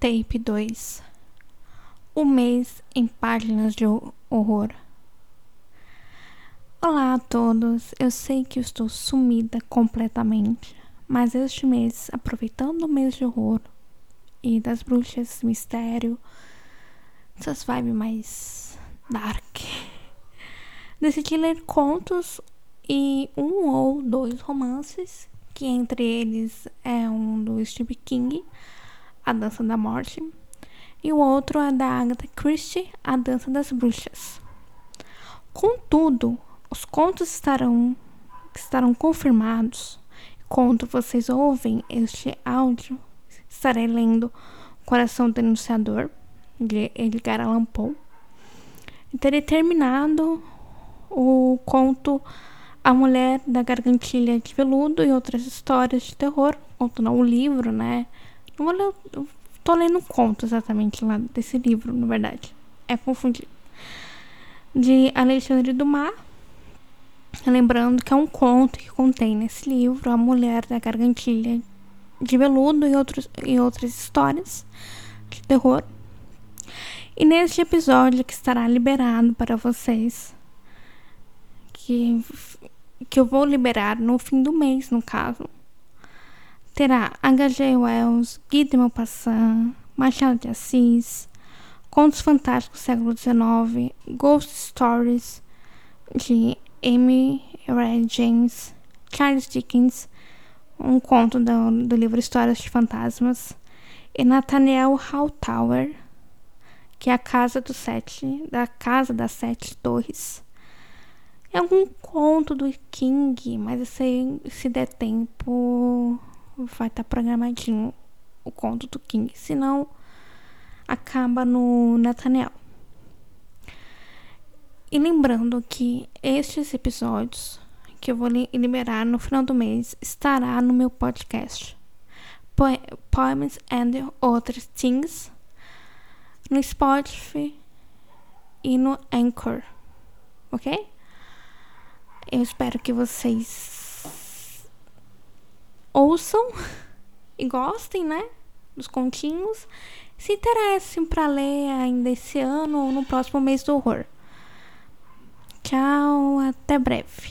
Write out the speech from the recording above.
Tape 2 O mês em páginas de horror. Olá a todos, eu sei que eu estou sumida completamente, mas este mês, aproveitando o mês de horror e das bruxas, mistério, essas vibes mais dark, decidi ler contos e um ou dois romances, que entre eles é um do Stephen King a Dança da Morte, e o outro é da Agatha Christie, A Dança das Bruxas. Contudo, os contos estarão, estarão confirmados. Quando vocês ouvem este áudio, estarei lendo Coração Denunciador, de Edgar Allan Poe. E terei terminado o conto A Mulher da Gargantilha de Veludo e outras histórias de terror. Conto não o livro, né? Não vou ler, eu tô lendo conto exatamente lá desse livro, na verdade. É confundido. De Alexandre Dumas. Lembrando que é um conto que contém nesse livro a mulher da gargantilha de veludo e, outros, e outras histórias de terror. E neste episódio que estará liberado para vocês, que, que eu vou liberar no fim do mês, no caso, terá H.G. Wells, Guy de Maupassant, Machado de Assis, Contos Fantásticos do século XIX, Ghost Stories de Amy Ray James, Charles Dickens, um conto do, do livro Histórias de Fantasmas, e Nathaniel Hawthorne, que é a casa do sete, da casa das sete torres. É algum conto do King, mas se, se der tempo vai estar tá programadinho o conto do King, senão acaba no Nathaniel. E lembrando que estes episódios que eu vou liberar no final do mês estará no meu podcast Poems and Other Things no Spotify e no Anchor, ok? Eu espero que vocês ouçam e gostem, né? Dos continhos. Se interessem para ler ainda esse ano ou no próximo mês do horror. Tchau, até breve.